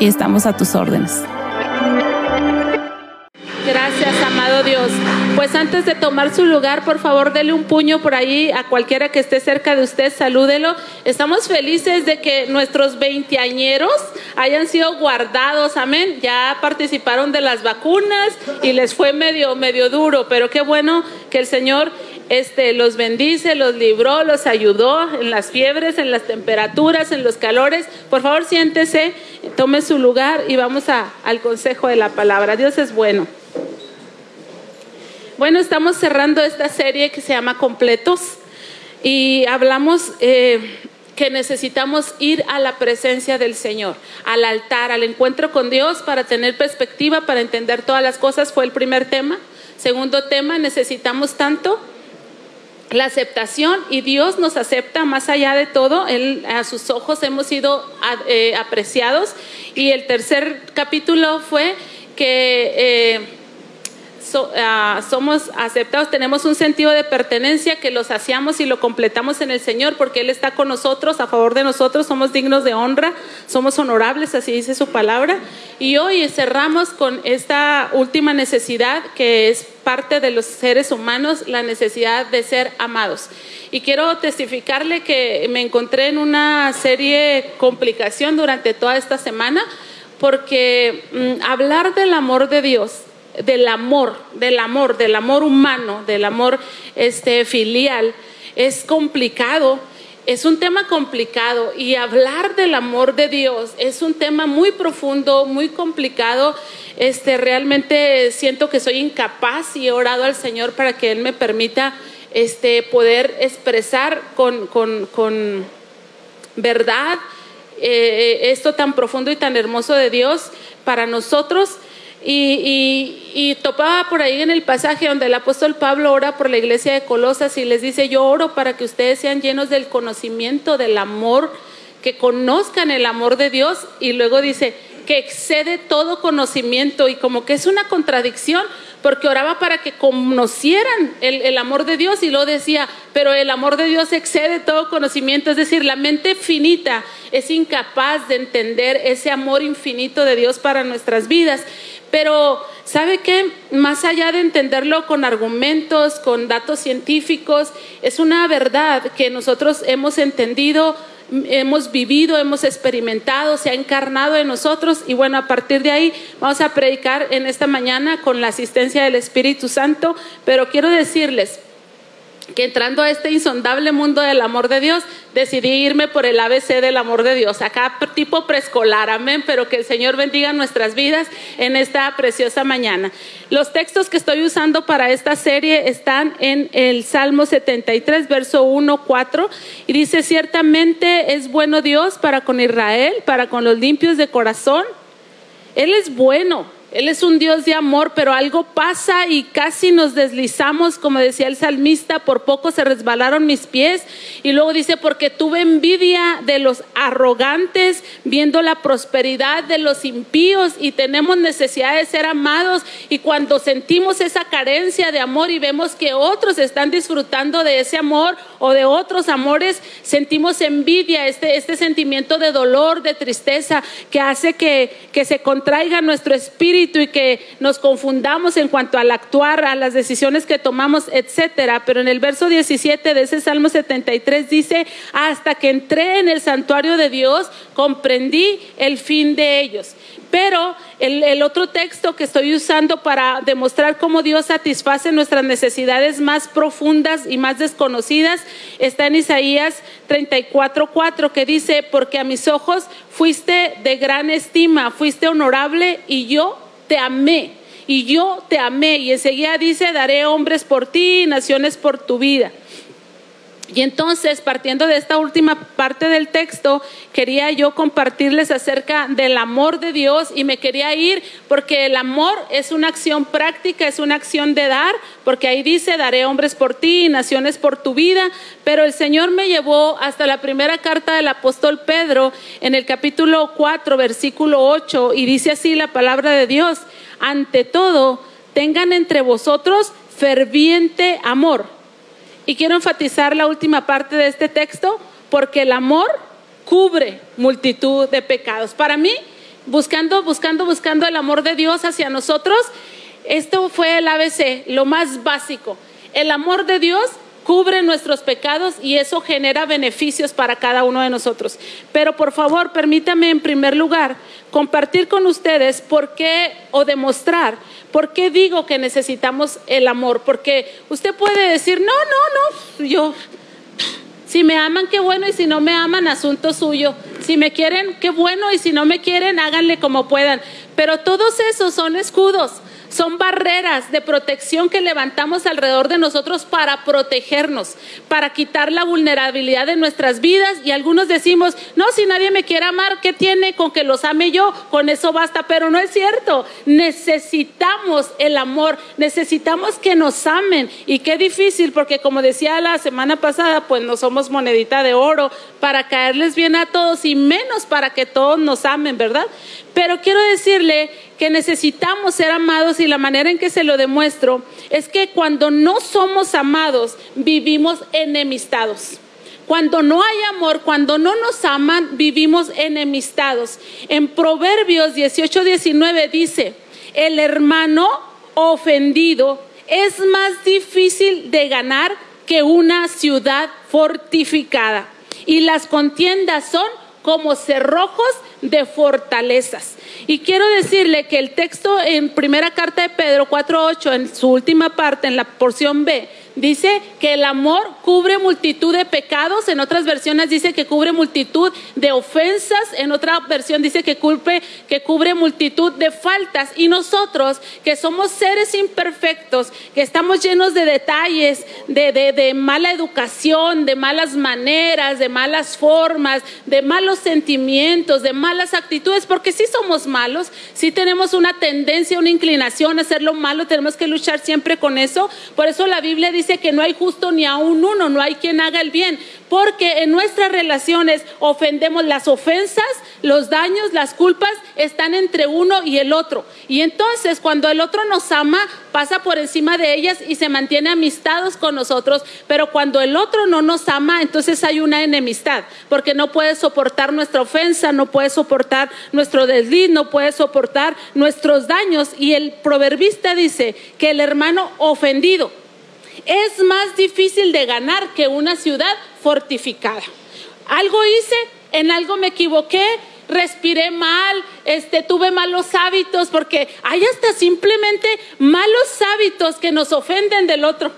y estamos a tus órdenes. Gracias, amado Dios. Pues antes de tomar su lugar, por favor, dele un puño por ahí a cualquiera que esté cerca de usted, salúdelo. Estamos felices de que nuestros veinteañeros hayan sido guardados, amén. Ya participaron de las vacunas y les fue medio, medio duro, pero qué bueno que el Señor este, los bendice, los libró, los ayudó en las fiebres, en las temperaturas, en los calores. Por favor, siéntese, tome su lugar y vamos a, al consejo de la palabra. Dios es bueno. Bueno, estamos cerrando esta serie que se llama Completos y hablamos eh, que necesitamos ir a la presencia del Señor, al altar, al encuentro con Dios para tener perspectiva, para entender todas las cosas. Fue el primer tema. Segundo tema, necesitamos tanto la aceptación y Dios nos acepta más allá de todo, él, a sus ojos hemos sido eh, apreciados. Y el tercer capítulo fue que... Eh, Ah, somos aceptados, tenemos un sentido de pertenencia que lo saciamos y lo completamos en el Señor porque Él está con nosotros, a favor de nosotros, somos dignos de honra, somos honorables, así dice su palabra. Y hoy cerramos con esta última necesidad que es parte de los seres humanos, la necesidad de ser amados. Y quiero testificarle que me encontré en una serie complicación durante toda esta semana porque mm, hablar del amor de Dios del amor, del amor, del amor humano, del amor este, filial, es complicado. Es un tema complicado y hablar del amor de Dios es un tema muy profundo, muy complicado. Este, realmente siento que soy incapaz y he orado al Señor para que Él me permita este, poder expresar con, con, verdad eh, esto tan profundo y tan hermoso de Dios para nosotros. Y, topaba por ahí en el pasaje donde el apóstol Pablo ora por la iglesia de Colosas y les dice, yo oro para que ustedes sean llenos del conocimiento, del amor, que conozcan el amor de Dios y luego dice que excede todo conocimiento y como que es una contradicción porque oraba para que conocieran el, el, amor de Dios y lo decía, pero el amor de Dios excede todo conocimiento, es decir, la mente finita es incapaz de entender ese amor infinito de Dios para nuestras vidas. Pero, ¿sabe qué? Más allá de entenderlo con argumentos, con datos científicos, es una verdad que nosotros hemos entendido, hemos vivido, hemos experimentado, se ha encarnado en nosotros y bueno, a partir de ahí vamos a predicar en esta mañana con la asistencia del Espíritu Santo, pero quiero decirles, que entrando a este insondable mundo del amor de Dios, decidí irme por el ABC del amor de Dios, acá tipo preescolar, amén, pero que el Señor bendiga nuestras vidas en esta preciosa mañana. Los textos que estoy usando para esta serie están en el Salmo 73, verso 1, 4, y dice, ciertamente es bueno Dios para con Israel, para con los limpios de corazón. Él es bueno Él es un Dios de amor, pero algo pasa y casi nos deslizamos, como decía el salmista, por poco se resbalaron mis pies. Y luego dice, porque tuve envidia de los arrogantes, viendo la prosperidad de los impíos y tenemos necesidad de ser amados. Y cuando sentimos esa carencia de amor y vemos que otros están disfrutando de ese amor o de otros amores, sentimos envidia, este, este sentimiento de dolor, de tristeza, que hace que, que se contraiga nuestro espíritu y que nos confundamos en cuanto al actuar, a las decisiones que tomamos, etcétera. Pero en el verso 17 de ese Salmo 73 dice, hasta que entré en el santuario de Dios, comprendí el fin de ellos. Pero el, otro texto que estoy usando para demostrar cómo Dios satisface nuestras necesidades más profundas y más desconocidas está en Isaías 34:4 que dice, porque a mis ojos fuiste de gran estima, fuiste honorable y yo te amé y yo te amé. Y enseguida dice, daré hombres por ti, naciones por tu vida. Y entonces, partiendo de esta última parte del texto, quería yo compartirles acerca del amor de Dios y me quería ir porque el amor es una acción práctica, es una acción de dar, porque ahí dice, daré hombres por ti, naciones por tu vida, pero el Señor me llevó hasta la primera carta del apóstol Pedro en el capítulo 4, versículo 8, y dice así la palabra de Dios, ante todo, tengan entre vosotros ferviente amor y quiero enfatizar la última parte de este texto porque el amor cubre multitud de pecados. Para mí, buscando, buscando, buscando el amor de Dios hacia nosotros, esto fue el ABC, lo más básico. El amor de Dios cubre nuestros pecados y eso genera beneficios para cada uno de nosotros. Pero por favor, permítame en primer lugar compartir con ustedes por qué o demostrar por qué digo que necesitamos el amor. Porque usted puede decir, no, no, no, yo, si me aman, qué bueno, y si no me aman, asunto suyo. Si me quieren, qué bueno, y si no me quieren, háganle como puedan. Pero todos esos son escudos son barreras de protección que levantamos alrededor de nosotros para protegernos, para quitar la vulnerabilidad de nuestras vidas. Y algunos decimos, no, si nadie me quiere amar, ¿qué tiene con que los ame yo? Con eso basta, pero no es cierto. Necesitamos el amor, necesitamos que nos amen. Y qué difícil, porque como decía la semana pasada, pues no somos monedita de oro para caerles bien a todos y menos para que todos nos amen, ¿verdad? Pero quiero decirle que necesitamos ser amados y la manera en que se lo demuestro es que cuando no somos amados vivimos enemistados. Cuando no hay amor, cuando no nos aman, vivimos enemistados. En Proverbios 18, 19 dice, el hermano ofendido es más difícil de ganar que una ciudad fortificada. Y las contiendas son como cerrojos de fortalezas. Y quiero decirle que el texto en primera carta de Pedro 4.8, en su última parte, en la porción B, dice que el amor cubre multitud de pecados, en otras versiones dice que cubre multitud de ofensas, en otra versión dice que cubre, que cubre multitud de faltas. Y nosotros, que somos seres imperfectos, que estamos llenos de detalles, de, de, de mala educación, de malas maneras, de malas formas, de malos sentimientos, de malas actitudes, porque si somos malos, si tenemos una tendencia, una inclinación a hacer lo malo, tenemos que luchar siempre con eso. Por eso la Biblia dice dice que no hay justo ni a un uno, no hay quien haga el bien, porque en nuestras relaciones ofendemos las ofensas, los daños, las culpas están entre uno y el otro. Y entonces cuando el otro nos ama, pasa por encima de ellas y se mantiene amistados con nosotros, pero cuando el otro no nos ama, entonces hay una enemistad, porque no puede soportar nuestra ofensa, no puede soportar nuestro desliz, no puede soportar nuestros daños. Y el proverbista dice que el hermano ofendido, es más difícil de ganar que una ciudad fortificada. Algo hice, en algo me equivoqué, respiré mal, este, tuve malos hábitos, porque hay hasta simplemente malos hábitos que nos ofenden del otro.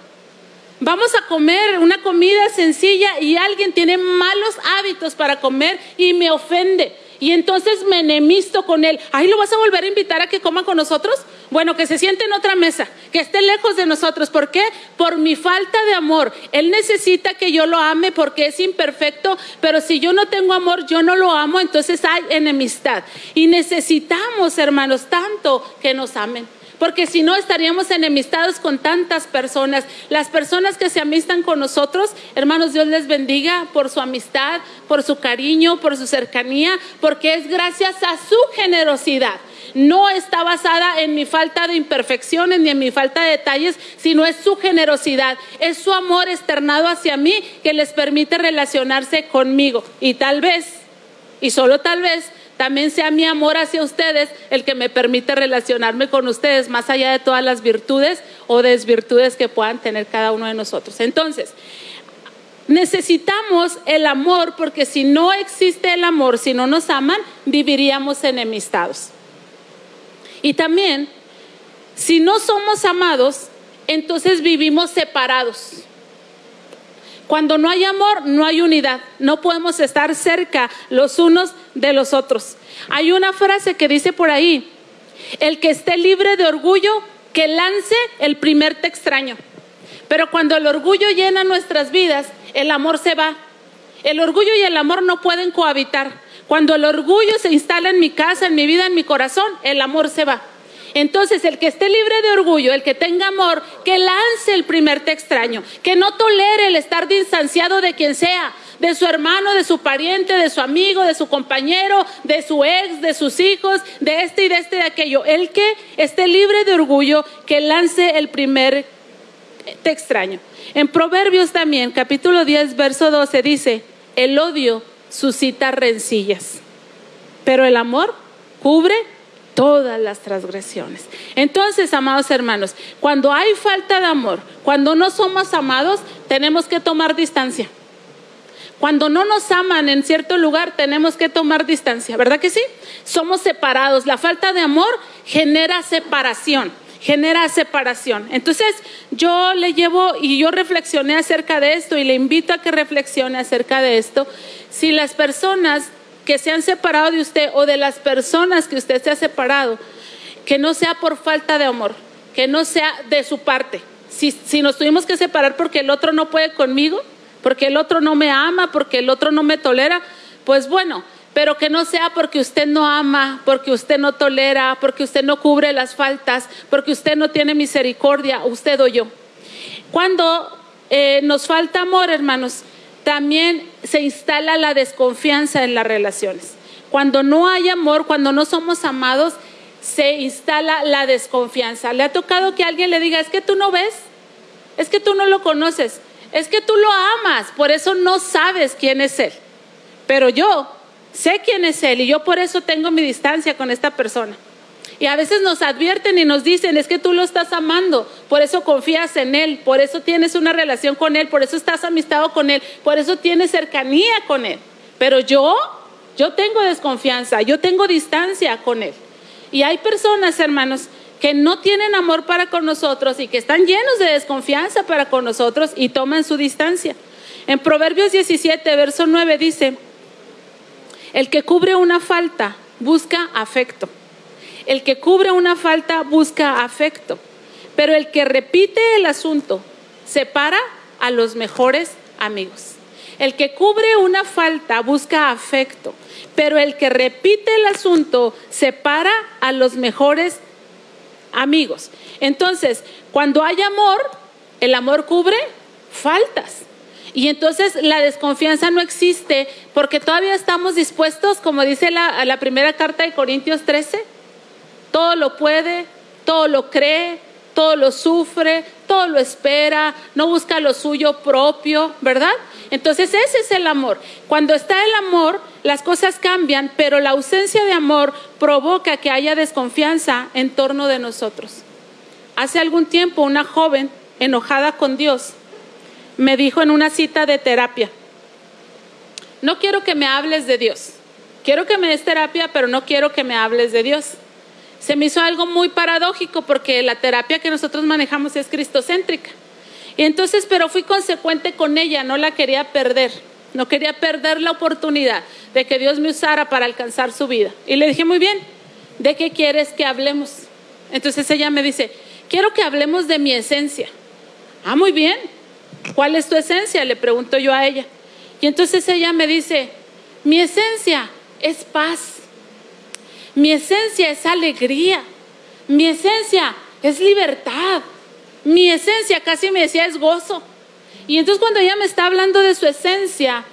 Vamos a comer una comida sencilla y alguien tiene malos hábitos para comer y me ofende. Y entonces me enemisto con él. Ahí lo vas a volver a invitar a que coma con nosotros. Bueno, que se siente en otra mesa, que esté lejos de nosotros. ¿Por qué? Por mi falta de amor. Él necesita que yo lo ame porque es imperfecto, pero si yo no tengo amor, yo no lo amo, entonces hay enemistad. Y necesitamos, hermanos, tanto que nos amen porque si no estaríamos enemistados con tantas personas. Las personas que se amistan con nosotros, hermanos, Dios les bendiga por su amistad, por su cariño, por su cercanía, porque es gracias a su generosidad. No está basada en mi falta de imperfecciones ni en mi falta de detalles, sino es su generosidad, es su amor externado hacia mí que les permite relacionarse conmigo. Y tal vez, y solo tal vez, también sea mi amor hacia ustedes el que me permite relacionarme con ustedes, más allá de todas las virtudes o desvirtudes que puedan tener cada uno de nosotros. Entonces, necesitamos el amor porque si no existe el amor, si no nos aman, viviríamos enemistados. Y también, si no somos amados, entonces vivimos separados. Cuando no hay amor, no hay unidad. No podemos estar cerca los unos de los otros. Hay una frase que dice por ahí, el que esté libre de orgullo, que lance el primer te extraño. Pero cuando el orgullo llena nuestras vidas, el amor se va. El orgullo y el amor no pueden cohabitar. Cuando el orgullo se instala en mi casa, en mi vida, en mi corazón, el amor se va. Entonces, el que esté libre de orgullo, el que tenga amor, que lance el primer te extraño, que no tolere el estar distanciado de quien sea, de su hermano, de su pariente, de su amigo, de su compañero, de su ex, de sus hijos, de este y de este y de aquello. El que esté libre de orgullo, que lance el primer te extraño. En Proverbios también, capítulo 10, verso 12, dice, el odio suscita rencillas, pero el amor cubre todas las transgresiones. Entonces, amados hermanos, cuando hay falta de amor, cuando no somos amados, tenemos que tomar distancia. Cuando no nos aman en cierto lugar, tenemos que tomar distancia, ¿verdad que sí? Somos separados. La falta de amor genera separación, genera separación. Entonces, yo le llevo y yo reflexioné acerca de esto y le invito a que reflexione acerca de esto. Si las personas que se han separado de usted o de las personas que usted se ha separado, que no sea por falta de amor, que no sea de su parte. Si, nos tuvimos que separar porque el otro no puede conmigo, porque el otro no me ama, porque el otro no me tolera, pues bueno, pero que no sea porque usted no ama, porque usted no tolera, porque usted no cubre las faltas, porque usted no tiene misericordia, usted o yo. Cuando eh, nos falta amor, hermanos, también se instala la desconfianza en las relaciones. Cuando no hay amor, cuando no somos amados, se instala la desconfianza. ¿Le ha tocado que alguien le diga, es que tú no ves? Es que tú no lo conoces. Es que tú lo amas, por eso no sabes quién es Él. Pero yo sé quién es Él y yo por eso tengo mi distancia con esta persona. Y a veces nos advierten y nos dicen, es que tú lo estás amando, por eso confías en Él, por eso tienes una relación con Él, por eso estás amistado con Él, por eso tienes cercanía con Él. Pero yo, yo tengo desconfianza, yo tengo distancia con Él. Y hay personas, hermanos, que no tienen amor para con nosotros y que están llenos de desconfianza para con nosotros y toman su distancia. En Proverbios 17, verso 9 dice, el que cubre una falta busca afecto el que cubre una falta busca afecto, pero el que repite el asunto separa a los mejores amigos. El que cubre una falta busca afecto, pero el que repite el asunto separa a los mejores amigos. Entonces, cuando hay amor, el amor cubre faltas. Y entonces la desconfianza no existe porque todavía estamos dispuestos, como dice la, primera carta de Corintios 13, todo lo puede, todo lo cree, todo lo sufre, todo lo espera, no busca lo suyo propio, ¿verdad? Entonces ese es el amor. Cuando está el amor, las cosas cambian, pero la ausencia de amor provoca que haya desconfianza en torno de nosotros. Hace algún tiempo una joven enojada con Dios me dijo en una cita de terapia, no quiero que me hables de Dios, quiero que me des terapia, pero no quiero que me hables de Dios se me hizo algo muy paradójico porque la terapia que nosotros manejamos es cristocéntrica. Y entonces, pero fui consecuente con ella, no la quería perder, no quería perder la oportunidad de que Dios me usara para alcanzar su vida. Y le dije, muy bien, ¿de qué quieres que hablemos? Entonces ella me dice, quiero que hablemos de mi esencia. Ah, muy bien. ¿Cuál es tu esencia? Le pregunto yo a ella. Y entonces ella me dice, mi esencia es paz. Mi esencia es alegría. Mi esencia es libertad. Mi esencia, casi me decía, es gozo. Y entonces cuando ella me está hablando de su esencia,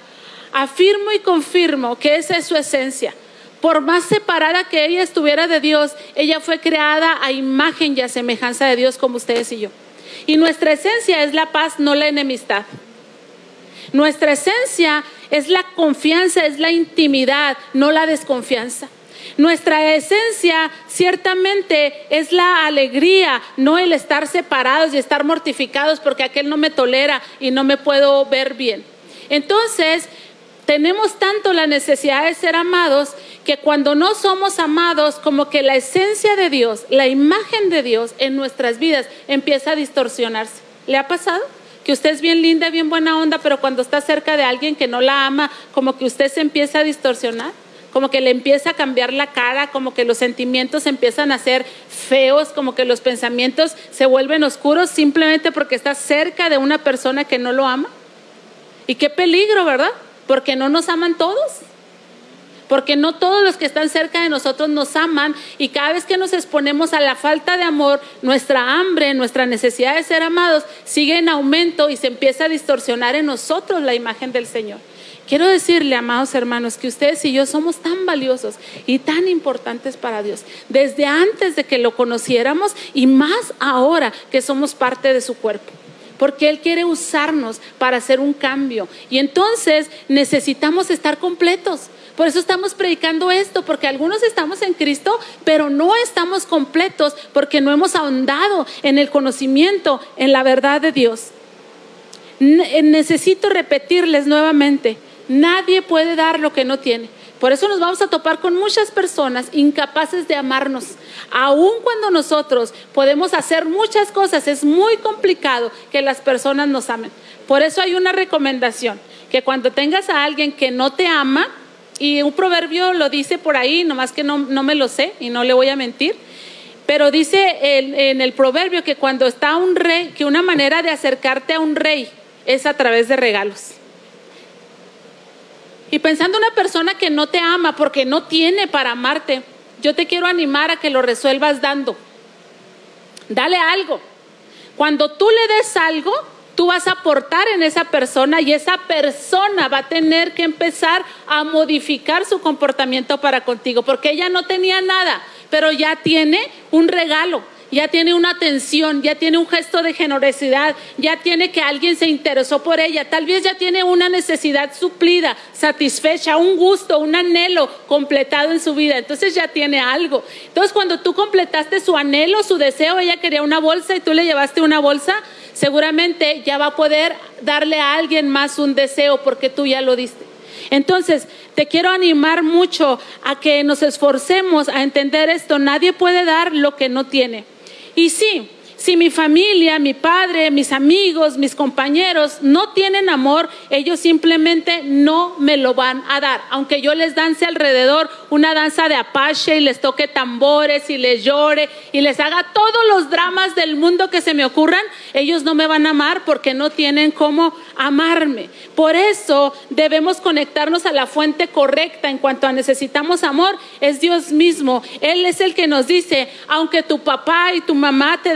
afirmo y confirmo que esa es su esencia. Por más separada que ella estuviera de Dios, ella fue creada a imagen y a semejanza de Dios como ustedes y yo. Y nuestra esencia es la paz, no la enemistad. Nuestra esencia es la confianza, es la intimidad, no la desconfianza. Nuestra esencia ciertamente es la alegría, no el estar separados y estar mortificados porque aquel no me tolera y no me puedo ver bien. Entonces, tenemos tanto la necesidad de ser amados que cuando no somos amados, como que la esencia de Dios, la imagen de Dios en nuestras vidas empieza a distorsionarse. ¿Le ha pasado? Que usted es bien linda, bien buena onda, pero cuando está cerca de alguien que no la ama, como que usted se empieza a distorsionar, como que le empieza a cambiar la cara, como que los sentimientos empiezan a ser feos, como que los pensamientos se vuelven oscuros simplemente porque está cerca de una persona que no lo ama. Y qué peligro, ¿verdad? Porque no nos aman todos porque no todos los que están cerca de nosotros nos aman y cada vez que nos exponemos a la falta de amor, nuestra hambre, nuestra necesidad de ser amados sigue en aumento y se empieza a distorsionar en nosotros la imagen del Señor. Quiero decirle, amados hermanos, que ustedes y yo somos tan valiosos y tan importantes para Dios, desde antes de que lo conociéramos y más ahora que somos parte de su cuerpo porque Él quiere usarnos para hacer un cambio. Y entonces necesitamos estar completos. Por eso estamos predicando esto, porque algunos estamos en Cristo, pero no estamos completos porque no hemos ahondado en el conocimiento, en la verdad de Dios. Eh, necesito repetirles nuevamente, nadie puede dar lo que no tiene. Por eso nos vamos a topar con muchas personas incapaces de amarnos. Aun cuando nosotros podemos hacer muchas cosas, es muy complicado que las personas nos amen. Por eso hay una recomendación, que cuando tengas a alguien que no te ama, y un proverbio lo dice por ahí, nomás que no, me lo sé y no le voy a mentir. Pero dice en, el proverbio que cuando está un rey, que una manera de acercarte a un rey es a través de regalos. Y pensando una persona que no te ama porque no tiene para amarte, yo te quiero animar a que lo resuelvas dando. Dale algo. Cuando tú le des algo, Tú vas a aportar en esa persona y esa persona va a tener que empezar a modificar su comportamiento para contigo, porque ella no tenía nada, pero ya tiene un regalo, ya tiene una atención, ya tiene un gesto de generosidad, ya tiene que alguien se interesó por ella, tal vez ya tiene una necesidad suplida, satisfecha, un gusto, un anhelo completado en su vida, entonces ya tiene algo. Entonces cuando tú completaste su anhelo, su deseo, ella quería una bolsa y tú le llevaste una bolsa, seguramente ya va a poder darle a alguien más un deseo porque tú ya lo diste. Entonces, te quiero animar mucho a que nos esforcemos a entender esto. Nadie puede dar lo que no tiene. Y sí, si mi familia, mi padre, mis amigos, mis compañeros no tienen amor, ellos simplemente no me lo van a dar. Aunque yo les dance alrededor una danza de apache y les toque tambores y les llore y les haga todos los dramas del mundo que se me ocurran, ellos no me van a amar porque no tienen cómo amarme. Por eso debemos conectarnos a la fuente correcta en cuanto a necesitamos amor, es Dios mismo. Él es el que nos dice, aunque tu papá y tu mamá te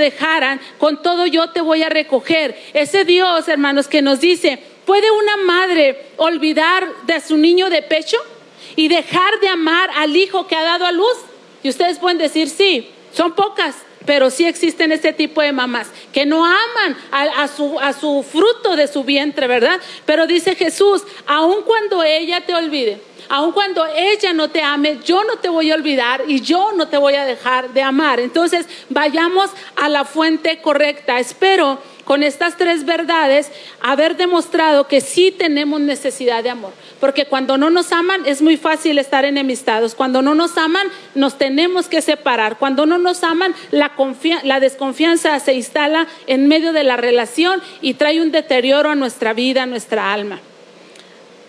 con todo yo te voy a recoger. Ese Dios, hermanos, que nos dice, ¿puede una madre olvidar de su niño de pecho y dejar de amar al hijo que ha dado a luz? Y ustedes pueden decir, sí, son pocas, pero sí existen ese tipo de mamás que no aman a, su, a su fruto de su vientre, ¿verdad? Pero dice Jesús, aun cuando ella te olvide, aun cuando ella no te ame, yo no te voy a olvidar y yo no te voy a dejar de amar. Entonces, vayamos a la fuente correcta. Espero con estas tres verdades haber demostrado que sí tenemos necesidad de amor. Porque cuando no nos aman es muy fácil estar enemistados. Cuando no nos aman nos tenemos que separar. Cuando no nos aman la, la desconfianza se instala en medio de la relación y trae un deterioro a nuestra vida, a nuestra alma.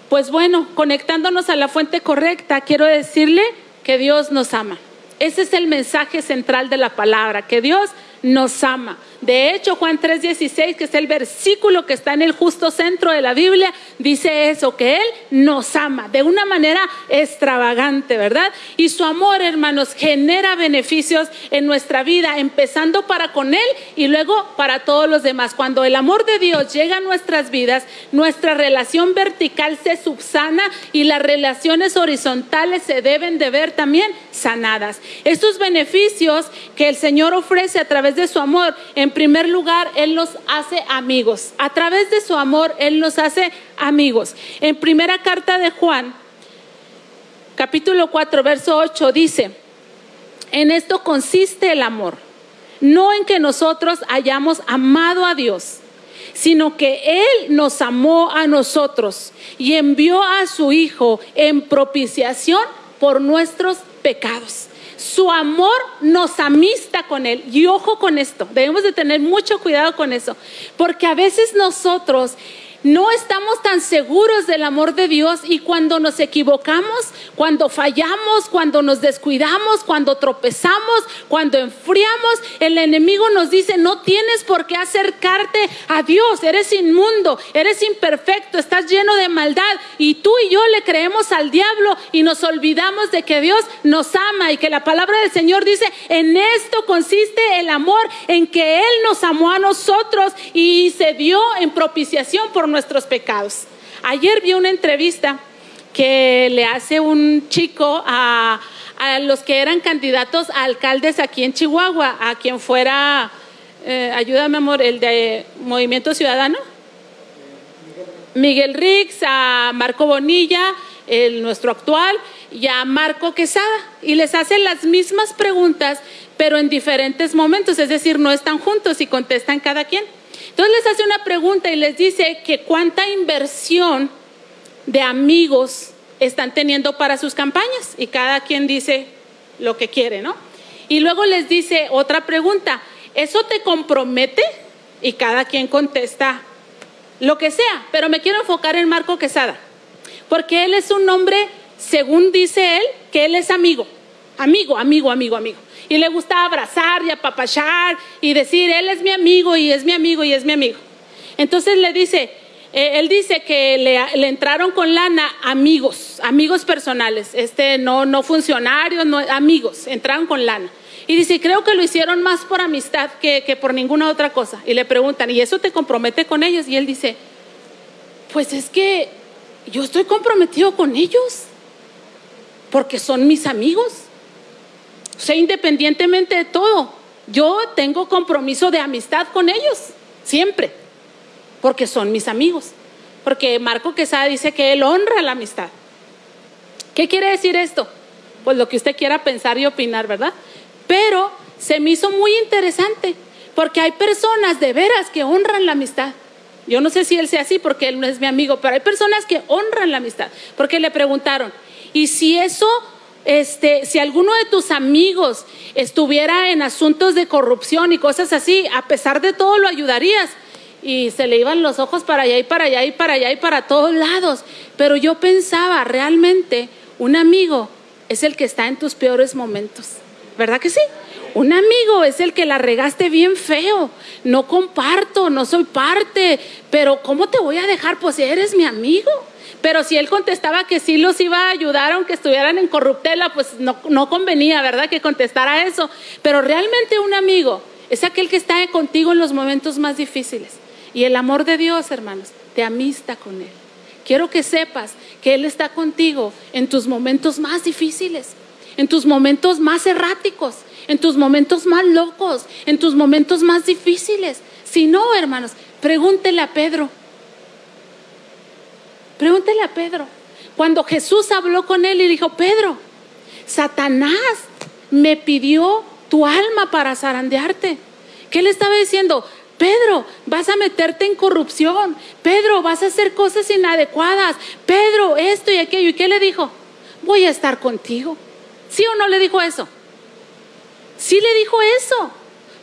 Pues bueno, conectándonos a la fuente correcta, quiero decirle que Dios nos ama. Ese es el mensaje central de la palabra, que Dios nos ama. De hecho, Juan 3:16, que es el versículo que está en el justo centro de la Biblia, dice eso, que Él nos ama de una manera extravagante, ¿verdad? Y su amor, hermanos, genera beneficios en nuestra vida, empezando para con Él y luego para todos los demás. Cuando el amor de Dios llega a nuestras vidas, nuestra relación vertical se subsana y las relaciones horizontales se deben de ver también sanadas. Estos beneficios que el Señor ofrece a través de su amor, en primer lugar, Él nos hace amigos. A través de su amor, Él nos hace amigos. En primera carta de Juan, capítulo 4, verso 8, dice, en esto consiste el amor, no en que nosotros hayamos amado a Dios, sino que Él nos amó a nosotros y envió a su Hijo en propiciación por nuestros pecados. Su amor nos amista con Él. Y ojo con esto, debemos de tener mucho cuidado con eso, porque a veces nosotros no estamos tan seguros del amor de Dios y cuando nos equivocamos, cuando fallamos, cuando nos descuidamos, cuando tropezamos, cuando enfriamos, el enemigo nos dice, no tienes por qué acercarte a Dios, eres inmundo, eres imperfecto, estás lleno de maldad y tú y yo le creemos al diablo y nos olvidamos de que Dios nos ama y que la palabra del Señor dice, en esto consiste el amor, en que Él nos amó a nosotros y se dio en propiciación por nuestros pecados. Ayer vi una entrevista que le hace un chico a, los que eran candidatos a alcaldes aquí en Chihuahua, a quien fuera, eh, ayúdame amor, el de Movimiento Ciudadano. Miguel Rix, a Marco Bonilla, el, nuestro actual, y a Marco Quesada. Y les hace las mismas preguntas, pero en diferentes momentos, es decir, no están juntos y contestan cada quien. Entonces les hace una pregunta y les dice que cuánta inversión de amigos están teniendo para sus campañas y cada quien dice lo que quiere, ¿no? Y luego les dice otra pregunta, ¿eso te compromete? Y cada quien contesta lo que sea, pero me quiero enfocar en Marco Quesada, porque él es un hombre, según dice él, que él es amigo, amigo, amigo, amigo, amigo y le gusta abrazar y apapachar y decir, él es mi amigo y es mi amigo y es mi amigo. Entonces le dice, eh, él dice que le, entraron con lana amigos, amigos personales, este no, no funcionarios, amigos, entraron con lana. Y dice, creo que lo hicieron más por amistad que, que por ninguna otra cosa. Y le preguntan, ¿y eso te compromete con ellos? Y él dice, pues es que yo estoy comprometido con ellos, porque son mis amigos. O sea, independientemente de todo, yo tengo compromiso de amistad con ellos, siempre, porque son mis amigos. Porque Marco Quesada dice que él honra la amistad. ¿Qué quiere decir esto? Pues lo que usted quiera pensar y opinar, ¿verdad? Pero se me hizo muy interesante, porque hay personas de veras que honran la amistad. Yo no sé si él sea así porque él no es mi amigo, pero hay personas que honran la amistad, porque le preguntaron, ¿y si eso este, si alguno de tus amigos estuviera en asuntos de corrupción y cosas así, a pesar de todo lo ayudarías. Y se le iban los ojos para allá y para allá y para allá y para todos lados. Pero yo pensaba, realmente, un amigo es el que está en tus peores momentos. ¿Verdad que sí? Un amigo es el que la regaste bien feo. No comparto, no soy parte, pero ¿cómo te voy a dejar? Pues eres mi amigo. Pero si él contestaba que sí los iba a ayudar aunque estuvieran en corruptela, pues no, no convenía, ¿verdad? Que contestara eso. Pero realmente un amigo es aquel que está contigo en los momentos más difíciles. Y el amor de Dios, hermanos, te amista con Él. Quiero que sepas que Él está contigo en tus momentos más difíciles, en tus momentos más erráticos, en tus momentos más locos, en tus momentos más difíciles. Si no, hermanos, pregúntele a Pedro, Pregúntele a Pedro. Cuando Jesús habló con él y dijo, Pedro, Satanás me pidió tu alma para zarandearte. ¿Qué le estaba diciendo? Pedro, vas a meterte en corrupción. Pedro, vas a hacer cosas inadecuadas. Pedro, esto y aquello. ¿Y qué le dijo? Voy a estar contigo. ¿Sí o no le dijo eso? Sí le dijo eso.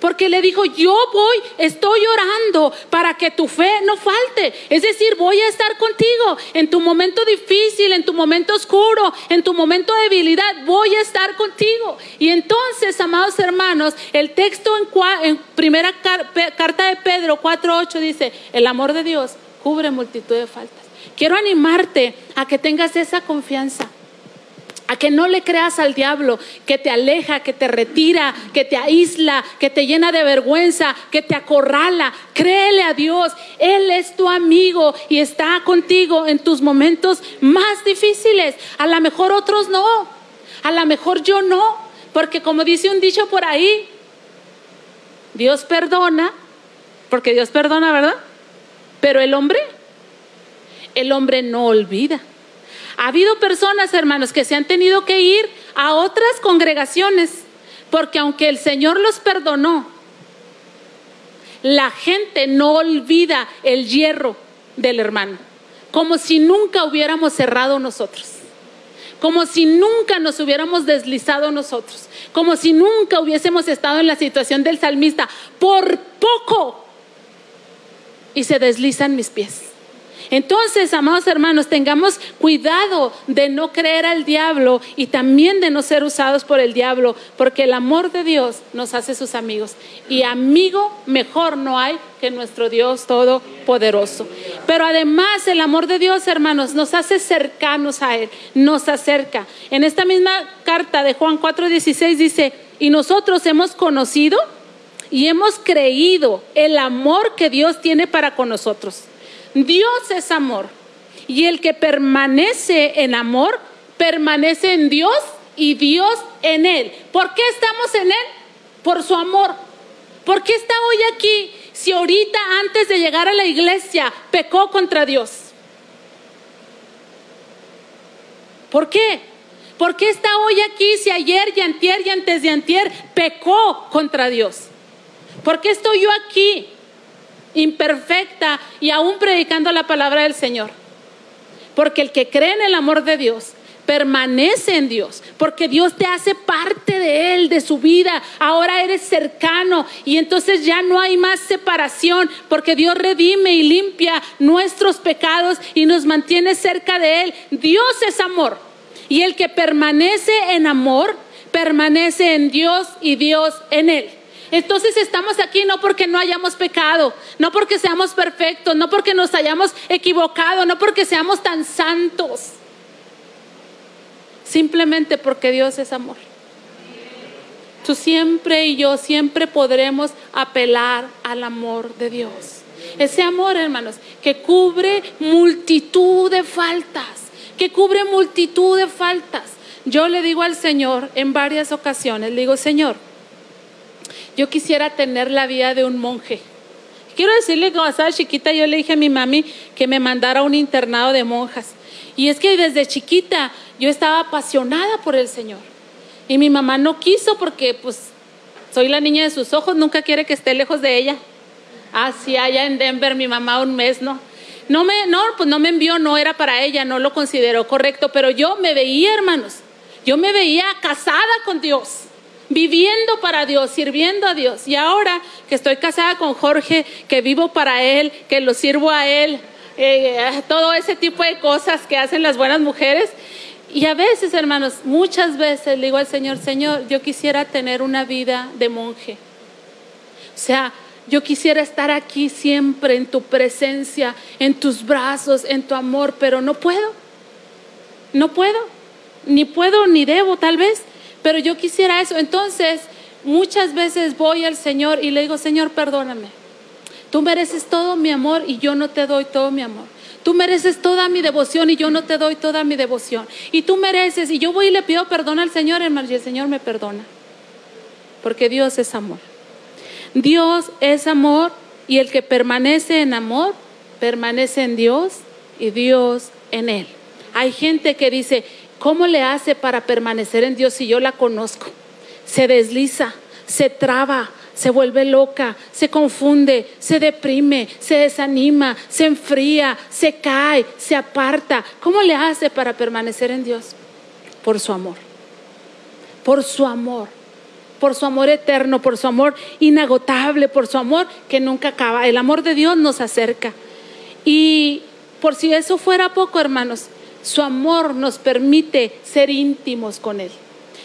Porque le dijo, yo voy, estoy orando para que tu fe no falte. Es decir, voy a estar contigo en tu momento difícil, en tu momento oscuro, en tu momento de debilidad, voy a estar contigo. Y entonces, amados hermanos, el texto en, en primera carta de Pedro 4.8 dice, el amor de Dios cubre multitud de faltas. Quiero animarte a que tengas esa confianza que no le creas al diablo que te aleja, que te retira, que te aísla, que te llena de vergüenza, que te acorrala. Créele a Dios, Él es tu amigo y está contigo en tus momentos más difíciles. A lo mejor otros no, a lo mejor yo no, porque como dice un dicho por ahí, Dios perdona, porque Dios perdona, ¿verdad? Pero el hombre, el hombre no olvida. Ha habido personas, hermanos, que se han tenido que ir a otras congregaciones porque aunque el Señor los perdonó, la gente no olvida el hierro del hermano, como si nunca hubiéramos cerrado nosotros, como si nunca nos hubiéramos deslizado nosotros, como si nunca hubiésemos estado en la situación del salmista, por poco, y se deslizan mis pies. Entonces, amados hermanos, tengamos cuidado de no creer al diablo y también de no ser usados por el diablo, porque el amor de Dios nos hace sus amigos. Y amigo mejor no hay que nuestro Dios Todopoderoso. Pero además el amor de Dios, hermanos, nos hace cercanos a Él, nos acerca. En esta misma carta de Juan 4:16 dice, y nosotros hemos conocido y hemos creído el amor que Dios tiene para con nosotros. Dios es amor. Y el que permanece en amor, permanece en Dios y Dios en Él. ¿Por qué estamos en Él? Por su amor. ¿Por qué está hoy aquí si ahorita antes de llegar a la iglesia pecó contra Dios? ¿Por qué? ¿Por qué está hoy aquí si ayer y antier y antes de antier pecó contra Dios? ¿Por qué estoy yo aquí imperfecta y aún predicando la palabra del Señor. Porque el que cree en el amor de Dios permanece en Dios, porque Dios te hace parte de Él, de su vida. Ahora eres cercano y entonces ya no hay más separación, porque Dios redime y limpia nuestros pecados y nos mantiene cerca de Él. Dios es amor y el que permanece en amor, permanece en Dios y Dios en Él. Entonces estamos aquí no porque no hayamos pecado, no porque seamos perfectos, no porque nos hayamos equivocado, no porque seamos tan santos. Simplemente porque Dios es amor. Tú siempre y yo siempre podremos apelar al amor de Dios. Ese amor, hermanos, que cubre multitud de faltas, que cubre multitud de faltas. Yo le digo al Señor en varias ocasiones, le digo, Señor, yo quisiera tener la vida de un monje. Quiero decirle que cuando estaba chiquita yo le dije a mi mami que me mandara a un internado de monjas. Y es que desde chiquita yo estaba apasionada por el Señor. Y mi mamá no quiso porque pues soy la niña de sus ojos, nunca quiere que esté lejos de ella. Así ah, allá en Denver mi mamá un mes, ¿no? No me, no, pues no me envió, no era para ella, no lo consideró correcto, pero yo me veía, hermanos, yo me veía casada con Dios viviendo para Dios, sirviendo a Dios. Y ahora que estoy casada con Jorge, que vivo para Él, que lo sirvo a Él, eh, todo ese tipo de cosas que hacen las buenas mujeres. Y a veces, hermanos, muchas veces le digo al Señor, Señor, yo quisiera tener una vida de monje. O sea, yo quisiera estar aquí siempre en tu presencia, en tus brazos, en tu amor, pero no puedo. No puedo. Ni puedo ni debo, tal vez pero yo quisiera eso. Entonces, muchas veces voy al Señor y le digo, Señor, perdóname. Tú mereces todo mi amor y yo no te doy todo mi amor. Tú mereces toda mi devoción y yo no te doy toda mi devoción. Y tú mereces, y yo voy y le pido perdón al Señor, hermano, y el Señor me perdona. Porque Dios es amor. Dios es amor y el que permanece en amor, permanece en Dios y Dios en él. Hay gente que dice, ¿Cómo le hace para permanecer en Dios si yo la conozco? Se desliza, se traba, se vuelve loca, se confunde, se deprime, se desanima, se enfría, se cae, se aparta. ¿Cómo le hace para permanecer en Dios? Por su amor. Por su amor por su amor eterno, por su amor inagotable, por su amor que nunca acaba. El amor de Dios nos acerca. Y por si eso fuera poco, hermanos, su amor nos permite ser íntimos con Él.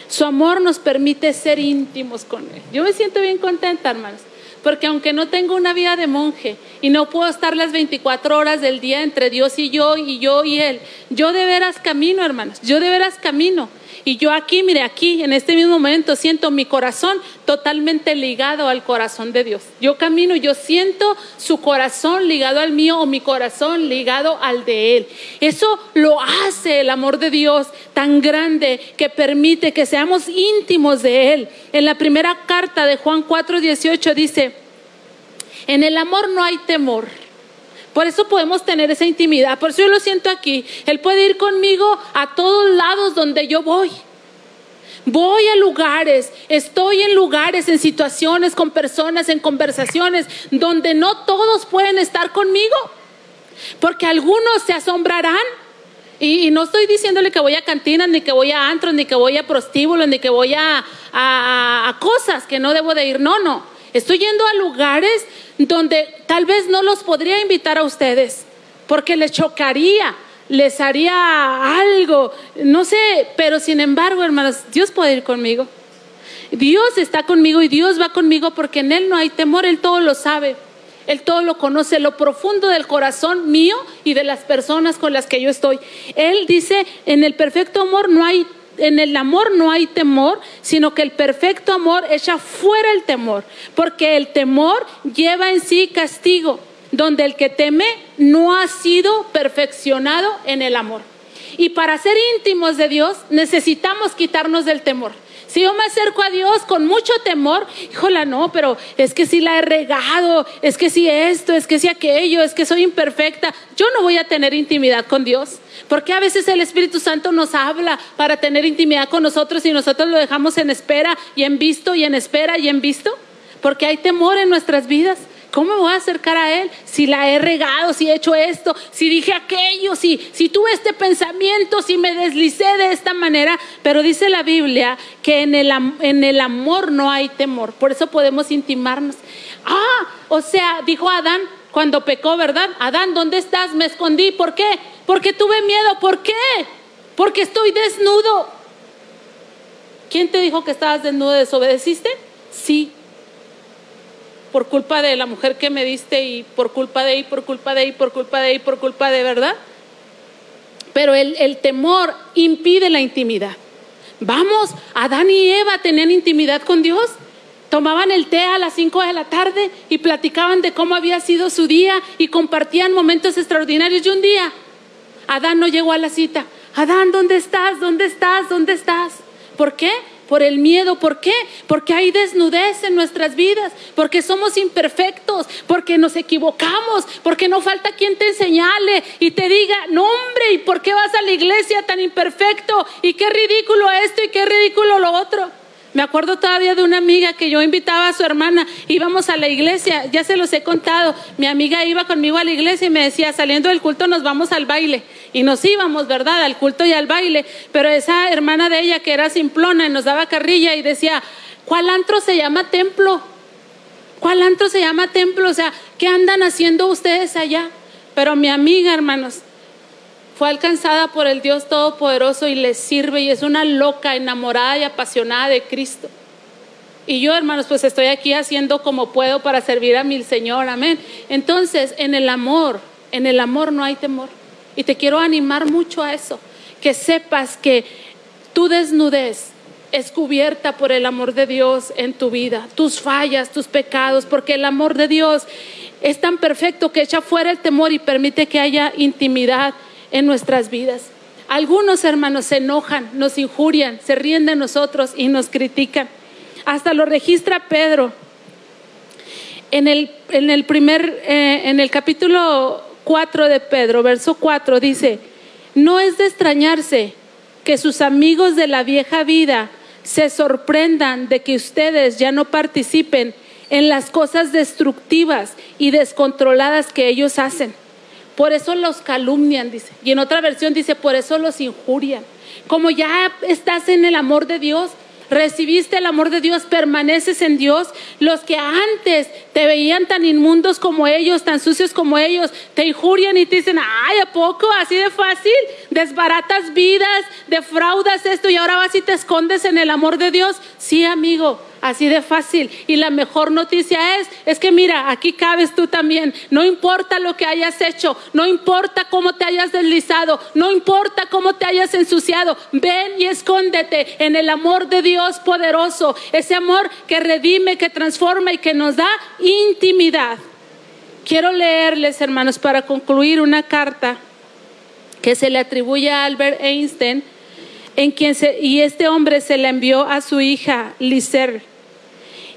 Su amor nos permite ser íntimos con Él. Yo me siento bien contenta, hermanos, porque aunque no tengo una vida de monje y no puedo estar las 24 horas del día entre Dios y yo y yo y Él, yo de veras camino, hermanos, yo de veras camino. Y yo aquí, mire, aquí, en este mismo momento, siento mi corazón totalmente ligado al corazón de Dios. Yo camino, yo siento su corazón ligado al mío o mi corazón ligado al de Él. Eso lo hace el amor de Dios tan grande que permite que seamos íntimos de Él. En la primera carta de Juan 4:18 dice, en el amor no hay temor. Por eso podemos tener esa intimidad. Por eso yo lo siento aquí. Él puede ir conmigo a todos lados donde yo voy. Voy a lugares, estoy en lugares, en situaciones, con personas, en conversaciones, donde no todos pueden estar conmigo. Porque algunos se asombrarán. Y, no estoy diciéndole que voy a cantinas, ni que voy a antros, ni que voy a prostíbulos, ni que voy a, a cosas que no debo de ir. No, no. Estoy yendo a lugares donde tal vez no los podría invitar a ustedes, porque les chocaría, les haría algo, no sé, pero sin embargo, hermanos, Dios puede ir conmigo. Dios está conmigo y Dios va conmigo porque en Él no hay temor, Él todo lo sabe. Él todo lo conoce, lo profundo del corazón mío y de las personas con las que yo estoy. Él dice, en el perfecto amor no hay en el amor no hay temor, sino que el perfecto amor echa fuera el temor, porque el temor lleva en sí castigo, donde el que teme no ha sido perfeccionado en el amor. Y para ser íntimos de Dios necesitamos quitarnos del temor. Si yo me acerco a Dios con mucho temor, híjola, no, pero es que si la he regado, es que si esto, es que si aquello, es que soy imperfecta, yo no voy a tener intimidad con Dios. Porque a veces el Espíritu Santo nos habla para tener intimidad con nosotros y nosotros lo dejamos en espera y en visto y en espera y en visto? Porque hay temor en nuestras vidas. ¿Cómo me voy a acercar a Él si la he regado, si he hecho esto, si dije aquello, si, si tuve este pensamiento, si me deslicé de esta manera? Pero dice la Biblia que en el, en el amor no hay temor, por eso podemos intimarnos. Ah, o sea, dijo Adán cuando pecó, ¿verdad? Adán, ¿dónde estás? Me escondí. ¿Por qué? Porque tuve miedo. ¿Por qué? Porque estoy desnudo. ¿Quién te dijo que estabas desnudo? ¿Desobedeciste? Sí por culpa de la mujer que me diste y por culpa de y por culpa de y por culpa de y por culpa de, ¿verdad? Pero el, el temor impide la intimidad. Vamos, Adán y Eva tenían intimidad con Dios. Tomaban el té a las 5 de la tarde y platicaban de cómo había sido su día y compartían momentos extraordinarios. Y un día, Adán no llegó a la cita. Adán, ¿dónde estás? ¿Dónde estás? ¿Dónde estás? ¿Por qué? por el miedo. ¿Por qué? Porque hay desnudez en nuestras vidas, porque somos imperfectos, porque nos equivocamos, porque no falta quien te señale y te diga, no hombre, ¿y por qué vas a la iglesia tan imperfecto? ¿Y qué ridículo esto y qué ridículo lo otro? Me acuerdo todavía de una amiga que yo invitaba a su hermana, íbamos a la iglesia, ya se los he contado, mi amiga iba conmigo a la iglesia y me decía, saliendo del culto nos vamos al baile. Y nos íbamos, ¿verdad? Al culto y al baile. Pero esa hermana de ella que era simplona nos daba carrilla y decía, ¿cuál antro se llama templo? ¿Cuál antro se llama templo? O sea, ¿qué andan haciendo ustedes allá? Pero mi amiga, hermanos, fue alcanzada por el Dios Todopoderoso y le sirve y es una loca, enamorada y apasionada de Cristo. Y yo, hermanos, pues estoy aquí haciendo como puedo para servir a mi Señor, amén. Entonces, en el amor, en el amor no hay temor. Y te quiero animar mucho a eso, que sepas que tu desnudez es cubierta por el amor de Dios en tu vida, tus fallas, tus pecados, porque el amor de Dios es tan perfecto que echa fuera el temor y permite que haya intimidad en nuestras vidas. Algunos hermanos se enojan, nos injurian, se ríen de nosotros y nos critican. Hasta lo registra Pedro. En el, en el primer, eh, en el capítulo 4 de Pedro, verso 4, dice, no es de extrañarse que sus amigos de la vieja vida se sorprendan de que ustedes ya no participen en las cosas destructivas y descontroladas que ellos hacen por eso los calumnian, dice. Y en otra versión dice, por eso los injurian. Como ya estás en el amor de Dios, recibiste el amor de Dios, permaneces en Dios. Los que antes te veían tan inmundos como ellos, tan sucios como ellos, te injurian y te dicen, ay, ¿a poco? Así de fácil, desbaratas vidas, defraudas esto y ahora vas y te escondes en el amor de Dios. Sí, amigo, así de fácil. Y la mejor noticia es, es que mira, aquí cabes tú también. No importa lo que hayas hecho, no importa cómo te hayas deslizado, no importa cómo te hayas ensuciado. Ven y escóndete en el amor de Dios poderoso, ese amor que redime, que transforma y que nos da intimidad. Quiero leerles, hermanos, para concluir una carta que se le atribuye a Albert Einstein, en quien y este hombre se la envió a su hija Lizer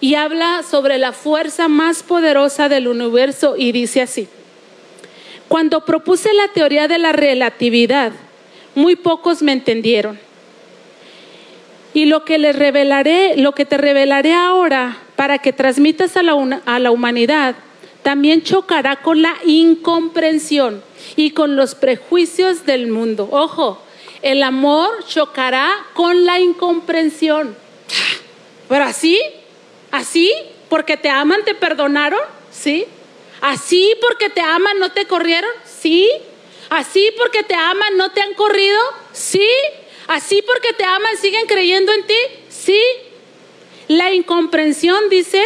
y habla sobre la fuerza más poderosa del universo y dice así, cuando propuse la teoría de la relatividad, muy pocos me entendieron. Y lo que les revelaré, lo que te revelaré ahora para que transmitas a la, a la humanidad, también chocará con la incomprensión y con los prejuicios del mundo. Ojo, el amor chocará con la incomprensión. Pero así, ¿Así? ¿Porque te aman te perdonaron? Sí. ¿Así porque te aman no te corrieron? Sí. ¿Así porque te aman no te han corrido? Sí. ¿Así porque te aman siguen creyendo en ti? Sí. La incomprensión dice,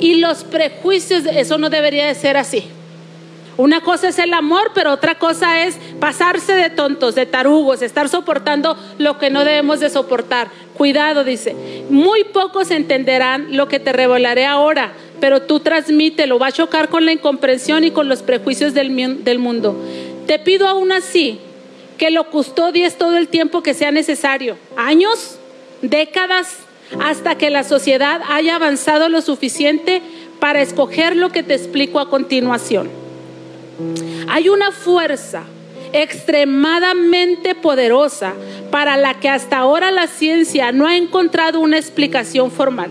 y los prejuicios, eso no debería de ser así. Una cosa es el amor, pero otra cosa es pasarse de tontos, de tarugos, estar soportando lo que no debemos de soportar. Cuidado, dice. Muy pocos entenderán lo que te revelaré ahora, pero tú transmítelo. Va a chocar con la incomprensión y con los prejuicios del, del mundo. Te pido aún así que lo custodies todo el tiempo que sea necesario. Años, décadas, hasta que la sociedad haya avanzado lo suficiente para escoger lo que te explico a continuación. Hay una fuerza extremadamente poderosa para la que hasta ahora la ciencia no ha encontrado una explicación formal.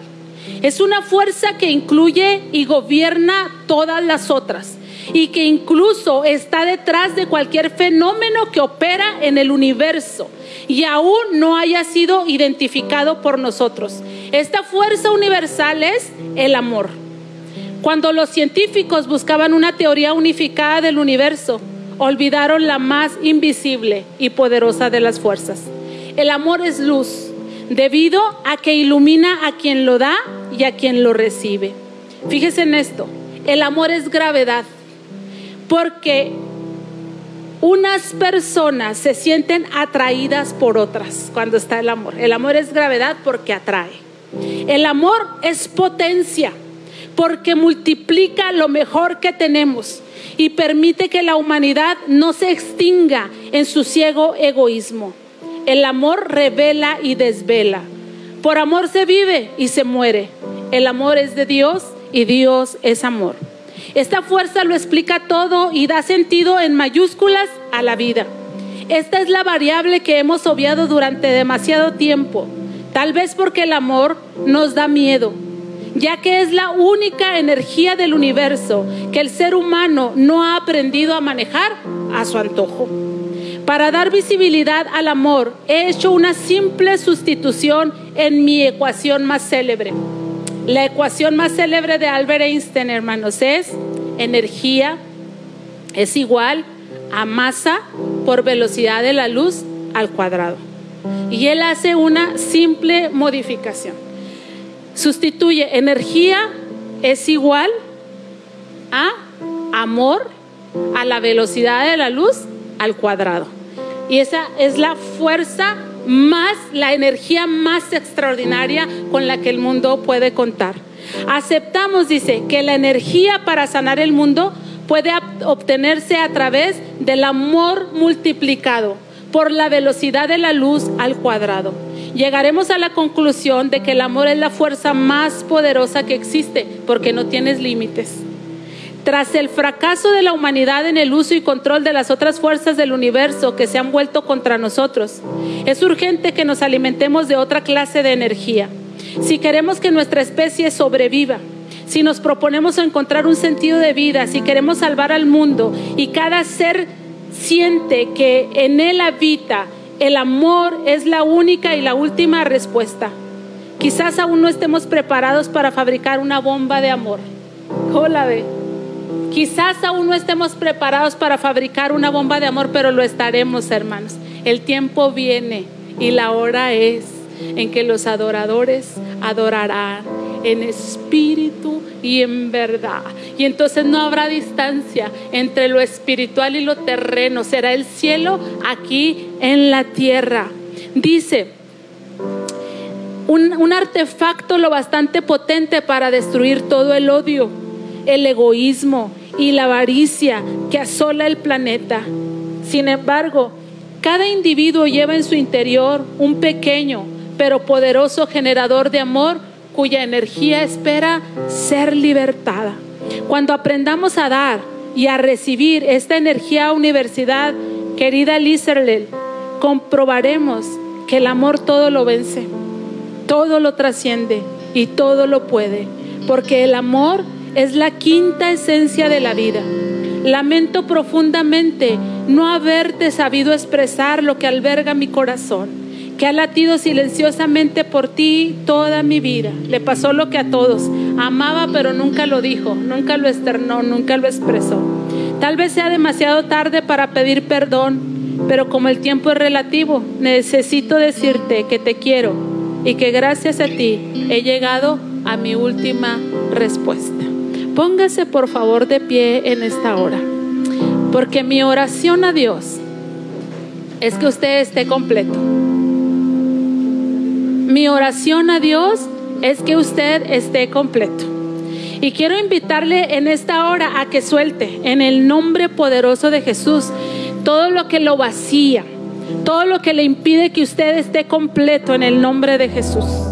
Es una fuerza que incluye y gobierna todas las otras y que incluso está detrás de cualquier fenómeno que opera en el universo y aún no haya sido identificado por nosotros. Esta fuerza universal es el amor. Cuando los científicos buscaban una teoría unificada del universo, olvidaron la más invisible y poderosa de las fuerzas. El amor es luz, debido a que ilumina a quien lo da y a quien lo recibe. Fíjese en esto, el amor es gravedad, porque unas personas se sienten atraídas por otras cuando está el amor. El amor es gravedad porque atrae. El amor es potencia porque multiplica lo mejor que tenemos y permite que la humanidad no se extinga en su ciego egoísmo. El amor revela y desvela. Por amor se vive y se muere. El amor es de Dios y Dios es amor. Esta fuerza lo explica todo y da sentido en mayúsculas a la vida. Esta es la variable que hemos obviado durante demasiado tiempo, tal vez porque el amor nos da miedo ya que es la única energía del universo que el ser humano no ha aprendido a manejar a su antojo. Para dar visibilidad al amor, he hecho una simple sustitución en mi ecuación más célebre. La ecuación más célebre de Albert Einstein, hermanos, es energía es igual a masa por velocidad de la luz al cuadrado. Y él hace una simple modificación sustituye energía es igual a amor a la velocidad de la luz al cuadrado. Y esa es la fuerza más, la energía más extraordinaria con la que el mundo puede contar. Aceptamos, dice, que la energía para sanar el mundo puede obtenerse a través del amor multiplicado por la velocidad de la luz al cuadrado llegaremos a la conclusión de que el amor es la fuerza más poderosa que existe, porque no tienes límites. Tras el fracaso de la humanidad en el uso y control de las otras fuerzas del universo que se han vuelto contra nosotros, es urgente que nos alimentemos de otra clase de energía. Si queremos que nuestra especie sobreviva, si nos proponemos encontrar un sentido de vida, si queremos salvar al mundo y cada ser siente que en él habita el amor es la única y la última respuesta. Quizás aún no estemos preparados para fabricar una bomba de amor. Hola, ve. Quizás aún no estemos preparados para fabricar una bomba de amor, pero lo estaremos, hermanos. El tiempo viene y la hora es en que los adoradores adorarán en espíritu y en verdad. Y entonces no habrá distancia entre lo espiritual y lo terreno. Será el cielo aquí en la tierra. Dice, un, un, artefacto lo bastante potente para destruir todo el odio, el egoísmo y la avaricia que asola el planeta. Sin embargo, cada individuo lleva en su interior un pequeño pero poderoso generador de amor cuya energía espera ser libertada. Cuando aprendamos a dar y a recibir esta energía universidad, querida Lizerlel, comprobaremos que el amor todo lo vence, todo lo trasciende y todo lo puede, porque el amor es la quinta esencia de la vida. Lamento profundamente no haberte sabido expresar lo que alberga mi corazón que ha latido silenciosamente por ti toda mi vida. Le pasó lo que a todos. Amaba pero nunca lo dijo, nunca lo externó, nunca lo expresó. Tal vez sea demasiado tarde para pedir perdón, pero como el tiempo es relativo, necesito decirte que te quiero y que gracias a ti he llegado a mi última respuesta. Póngase por favor de pie en esta hora, porque mi oración a Dios es que usted esté completo mi oración a Dios es que usted esté completo. Y quiero invitarle en esta hora a que suelte en el nombre poderoso de Jesús todo lo que lo vacía, todo lo que le impide que usted esté completo en el nombre de Jesús.